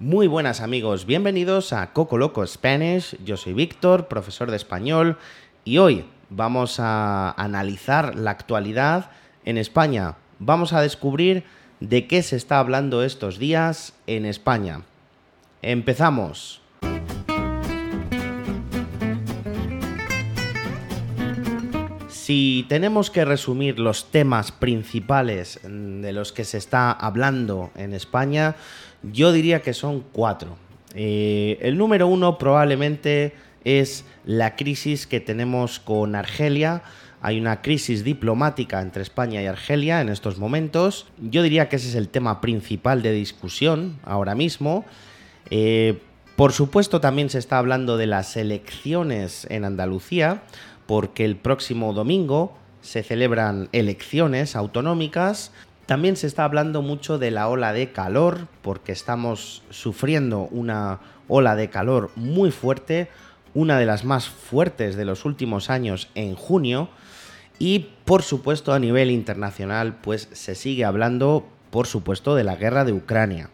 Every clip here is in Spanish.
Muy buenas amigos, bienvenidos a Coco Loco Spanish. Yo soy Víctor, profesor de español, y hoy vamos a analizar la actualidad en España. Vamos a descubrir de qué se está hablando estos días en España. Empezamos. Si tenemos que resumir los temas principales de los que se está hablando en España, yo diría que son cuatro. Eh, el número uno probablemente es la crisis que tenemos con Argelia. Hay una crisis diplomática entre España y Argelia en estos momentos. Yo diría que ese es el tema principal de discusión ahora mismo. Eh, por supuesto, también se está hablando de las elecciones en Andalucía porque el próximo domingo se celebran elecciones autonómicas. También se está hablando mucho de la ola de calor, porque estamos sufriendo una ola de calor muy fuerte, una de las más fuertes de los últimos años en junio. Y por supuesto a nivel internacional, pues se sigue hablando, por supuesto, de la guerra de Ucrania.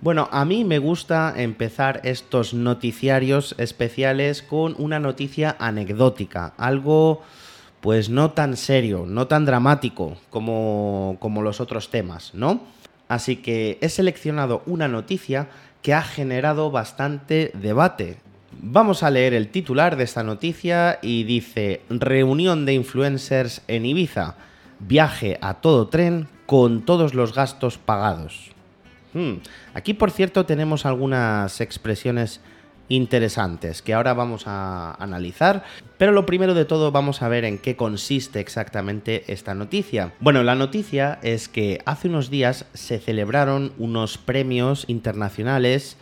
Bueno, a mí me gusta empezar estos noticiarios especiales con una noticia anecdótica, algo pues no tan serio, no tan dramático como, como los otros temas, ¿no? Así que he seleccionado una noticia que ha generado bastante debate. Vamos a leer el titular de esta noticia y dice, reunión de influencers en Ibiza, viaje a todo tren con todos los gastos pagados. Hmm. Aquí, por cierto, tenemos algunas expresiones interesantes que ahora vamos a analizar, pero lo primero de todo vamos a ver en qué consiste exactamente esta noticia. Bueno, la noticia es que hace unos días se celebraron unos premios internacionales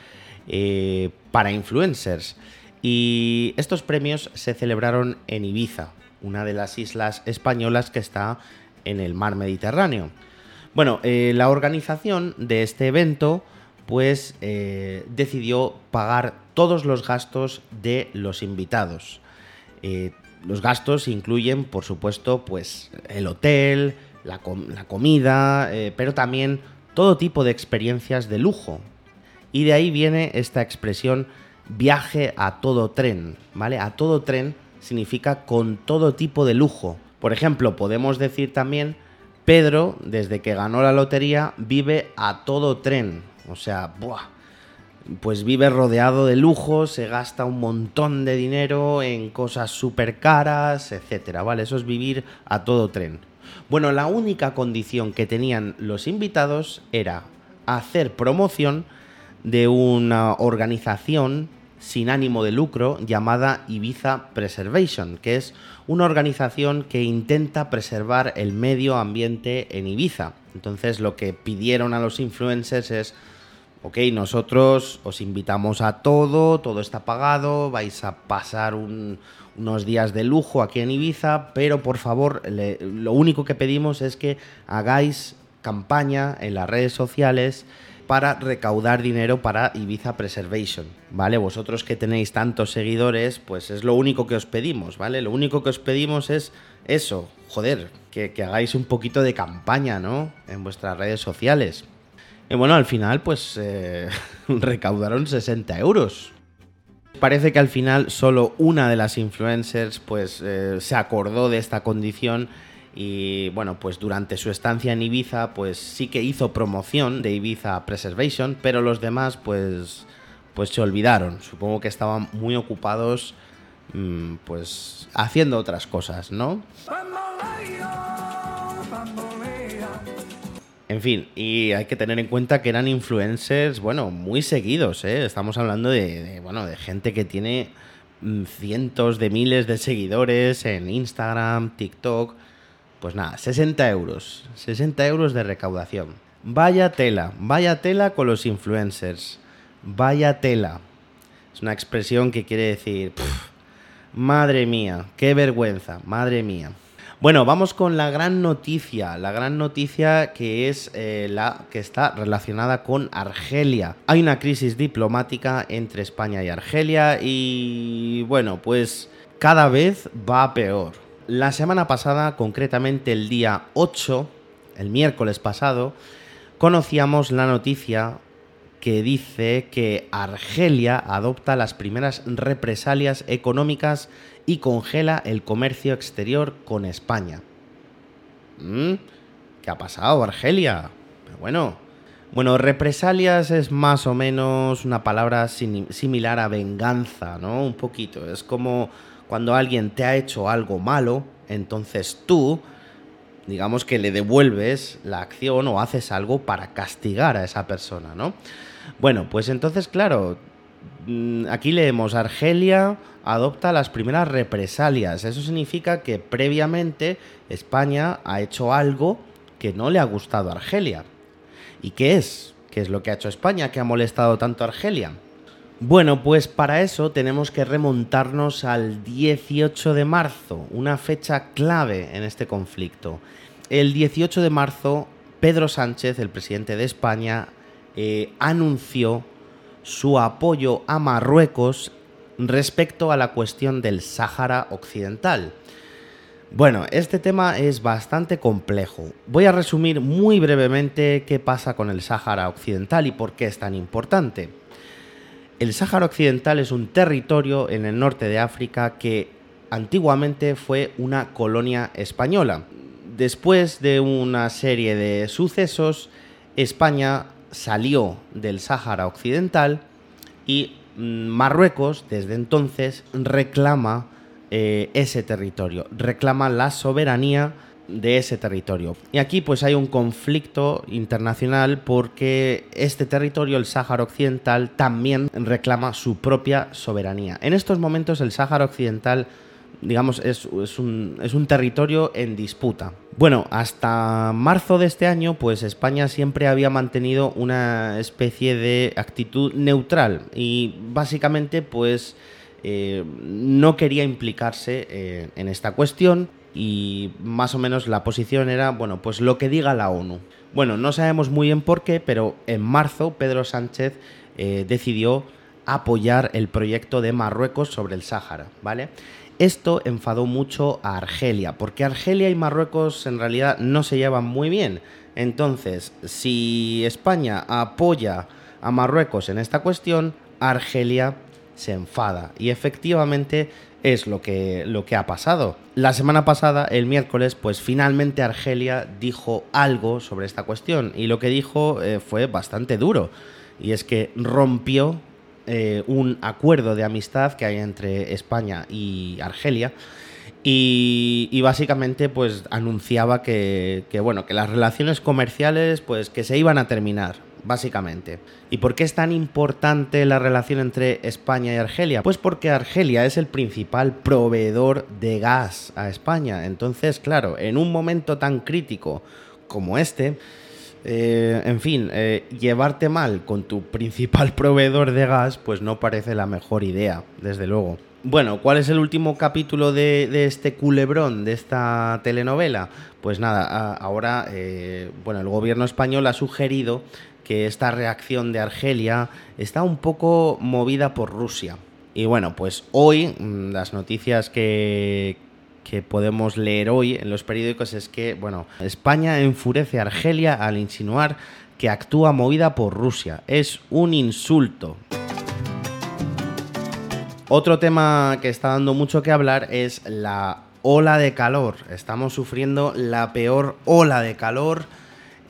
eh, para influencers y estos premios se celebraron en Ibiza, una de las islas españolas que está en el mar Mediterráneo. Bueno, eh, la organización de este evento pues eh, decidió pagar todos los gastos de los invitados. Eh, los gastos incluyen, por supuesto, pues el hotel, la, comida, pero también todo tipo de experiencias de lujo. Y de ahí viene esta expresión viaje a todo tren, ¿vale? A todo tren significa con todo tipo de lujo. Por ejemplo, podemos decir también Pedro, desde que ganó la lotería, vive a todo tren. O sea, pues vive rodeado de lujo, se gasta un montón de dinero en cosas súper caras, etcétera, ¿vale? Eso es vivir a todo tren. Bueno, la única condición que tenían los invitados era hacer promoción de una organización sin ánimo de lucro llamada Ibiza Preservation, que es una organización que intenta preservar el medio ambiente en Ibiza. Entonces lo que pidieron a los influencers es, ok, nosotros os invitamos a todo, todo está pagado, vais a pasar unos días de lujo aquí en Ibiza, pero por favor, lo único que pedimos es que hagáis campaña en las redes sociales para recaudar dinero para Ibiza Preservation, ¿vale? Vosotros que tenéis tantos seguidores, pues es lo único que os pedimos, ¿vale? Lo único que os pedimos es eso, joder, que, hagáis un poquito de campaña, ¿no? En vuestras redes sociales. Y bueno, al final, pues eh, recaudaron 60 euros. Parece que al final solo una de las influencers pues eh, se acordó de esta condición y bueno, pues durante su estancia en Ibiza, pues sí que hizo promoción de Ibiza Preservation, pero los demás pues, pues se olvidaron. Supongo que estaban muy ocupados mm, pues haciendo otras cosas, ¿no? En fin, y hay que tener en cuenta que eran influencers, bueno, muy seguidos, ¿eh? Estamos hablando de, bueno, de gente que tiene mm, cientos de miles de seguidores en Instagram, TikTok pues nada, 60 euros. 60 euros de recaudación. Vaya tela, vaya tela con los influencers. Vaya tela. Es una expresión que quiere decir, madre mía, qué vergüenza, madre mía. Bueno, vamos con la gran noticia, la gran noticia que es eh, la que está relacionada con Argelia. Hay una crisis diplomática entre España y Argelia y bueno, pues cada vez va peor. La semana pasada, concretamente el día 8, el miércoles pasado, conocíamos la noticia que dice que Argelia adopta las primeras represalias económicas y congela el comercio exterior con España. ¿Mm? ¿Qué ha pasado, Argelia? Pero bueno. Bueno, represalias es más o menos una palabra similar a venganza, ¿no? Un poquito. Es como cuando alguien te ha hecho algo malo, entonces tú, digamos que le devuelves la acción o haces algo para castigar a esa persona, ¿no? Bueno, pues entonces, claro, mm, aquí leemos Argelia adopta las primeras represalias. Eso significa que previamente España ha hecho algo que no le ha gustado a Argelia. ¿Y qué es? ¿Qué es lo que ha hecho España que ha molestado tanto a Argelia? Bueno, pues para eso tenemos que remontarnos al 18 de marzo, una fecha clave en este conflicto. El 18 de marzo, Pedro Sánchez, el presidente de España, eh, anunció su apoyo a Marruecos respecto a la cuestión del Sáhara Occidental. Bueno, este tema es bastante complejo. Voy a resumir muy brevemente qué pasa con el Sáhara Occidental y por qué es tan importante. El Sáhara Occidental es un territorio en el norte de África que antiguamente fue una colonia española. Después de una serie de sucesos, España salió del Sáhara Occidental y mm, Marruecos desde entonces reclama eh, ese territorio, reclama la soberanía de ese territorio. Y aquí pues hay un conflicto internacional porque este territorio, el Sáhara Occidental, también reclama su propia soberanía. En estos momentos el Sáhara Occidental digamos, es, un, es, un, territorio en disputa. Bueno, hasta marzo de este año, pues España siempre había mantenido una especie de actitud neutral y básicamente, pues eh, no quería implicarse eh, en esta cuestión y más o menos la posición era, bueno, pues lo que diga la ONU. Bueno, no sabemos muy bien por qué, pero en marzo Pedro Sánchez eh, decidió apoyar el proyecto de Marruecos sobre el Sáhara, ¿vale? Esto enfadó mucho a Argelia, porque Argelia y Marruecos en realidad no se llevan muy bien. Entonces, si España apoya a Marruecos en esta cuestión, Argelia se enfada. Y efectivamente es lo que, lo que ha pasado. La semana pasada, el miércoles, pues finalmente Argelia dijo algo sobre esta cuestión y lo que dijo eh, fue bastante duro. Y es que rompió eh, un acuerdo de amistad que hay entre España y Argelia. Y, básicamente pues anunciaba que, que, bueno que las relaciones comerciales pues que se iban a terminar básicamente. ¿Y por qué es tan importante la relación entre España y Argelia? Pues porque Argelia es el principal proveedor de gas a España. Entonces, claro, en un momento tan crítico como este, eh, en fin, eh, llevarte mal con tu principal proveedor de gas, pues no parece la mejor idea, desde luego. Bueno, ¿cuál es el último capítulo de, este culebrón, de esta telenovela? Pues nada, ahora, eh, bueno, el gobierno español ha sugerido que esta reacción de Argelia está un poco movida por Rusia. Y bueno, pues hoy mm, las noticias que, que podemos leer hoy en los periódicos es que, bueno, España enfurece a Argelia al insinuar que actúa movida por Rusia. Es un insulto. Otro tema que está dando mucho que hablar es la ola de calor. Estamos sufriendo la peor ola de calor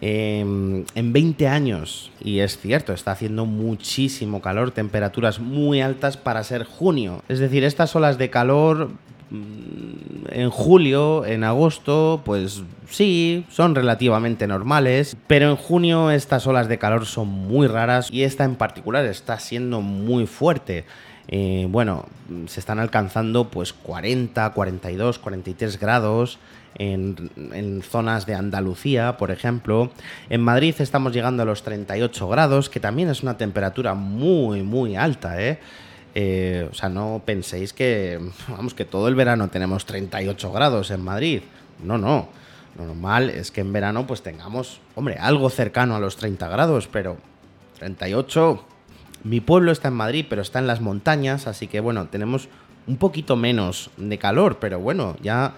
Em, en 20 años. Y es cierto, está haciendo muchísimo calor, temperaturas muy altas para ser junio. Es decir, estas olas de calor mm, en julio, en agosto, pues sí, son relativamente normales, pero en junio estas olas de calor son muy raras y esta en particular está siendo muy fuerte. Eh, bueno, se están alcanzando pues 40, 42, 43 grados en, zonas de Andalucía, por ejemplo. En Madrid estamos llegando a los 38 grados, que también es una temperatura muy, muy alta, ¿eh? ¿eh? o sea, no penséis que, vamos, que todo el verano tenemos 38 grados en Madrid. No, no. Lo normal es que en verano pues tengamos, hombre, algo cercano a los 30 grados, pero 38... Mi pueblo está en Madrid, pero está en las montañas, así que bueno, tenemos un poquito menos de calor, pero bueno, ya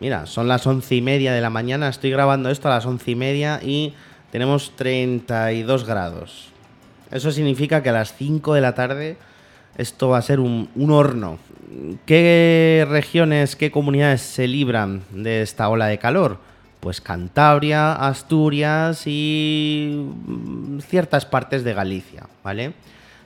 Mira, son las once y media de la mañana, estoy grabando esto a las once y media y tenemos 32 grados. Eso significa que a las 5 de la tarde esto va a ser un, horno. ¿Qué regiones, qué comunidades se libran de esta ola de calor? Pues Cantabria, Asturias y mm, ciertas partes de Galicia, ¿vale?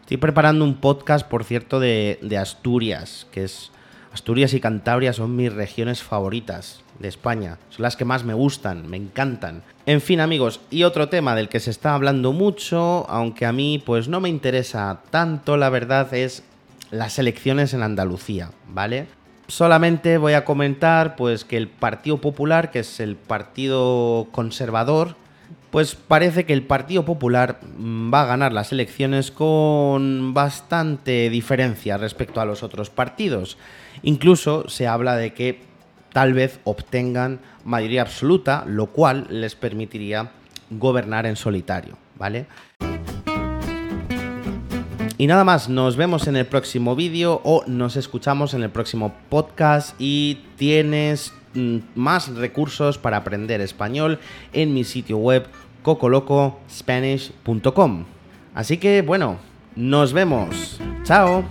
Estoy preparando un podcast, por cierto, de, Asturias, que es Asturias y Cantabria son mis regiones favoritas de España. Son las que más me gustan, me encantan. En fin, amigos, y otro tema del que se está hablando mucho, aunque a mí pues no me interesa tanto, la verdad, es las elecciones en Andalucía, ¿vale? Solamente voy a comentar pues que el Partido Popular, que es el partido conservador, pues parece que el Partido Popular mm, va a ganar las elecciones con bastante diferencia respecto a los otros partidos. Incluso se habla de que tal vez obtengan mayoría absoluta, lo cual les permitiría gobernar en solitario, ¿vale? Y nada más, nos vemos en el próximo vídeo o nos escuchamos en el próximo podcast y tienes mm, más recursos para aprender español en mi sitio web cocolocospanish.com. Así que bueno, nos vemos. Chao.